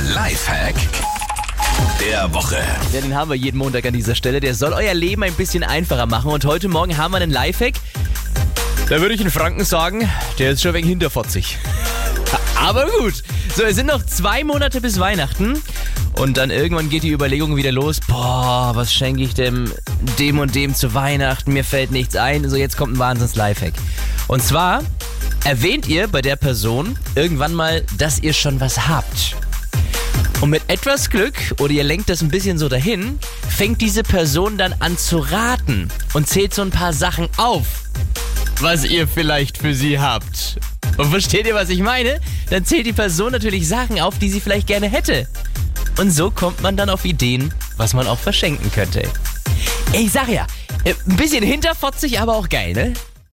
Lifehack der Woche. Ja, den haben wir jeden Montag an dieser Stelle. Der soll euer Leben ein bisschen einfacher machen. Und heute Morgen haben wir einen Lifehack. Da würde ich in Franken sagen, der ist schon wegen hinter 40. Aber gut. So, es sind noch zwei Monate bis Weihnachten. Und dann irgendwann geht die Überlegung wieder los. Boah, was schenke ich dem, dem und dem zu Weihnachten? Mir fällt nichts ein. So, jetzt kommt ein Wahnsinns-Lifehack. Und zwar erwähnt ihr bei der Person irgendwann mal, dass ihr schon was habt. Und mit etwas Glück, oder ihr lenkt das ein bisschen so dahin, fängt diese Person dann an zu raten und zählt so ein paar Sachen auf, was ihr vielleicht für sie habt. Und versteht ihr, was ich meine? Dann zählt die Person natürlich Sachen auf, die sie vielleicht gerne hätte. Und so kommt man dann auf Ideen, was man auch verschenken könnte. Ich sag ja, ein bisschen hinterfotzig, aber auch geil, ne?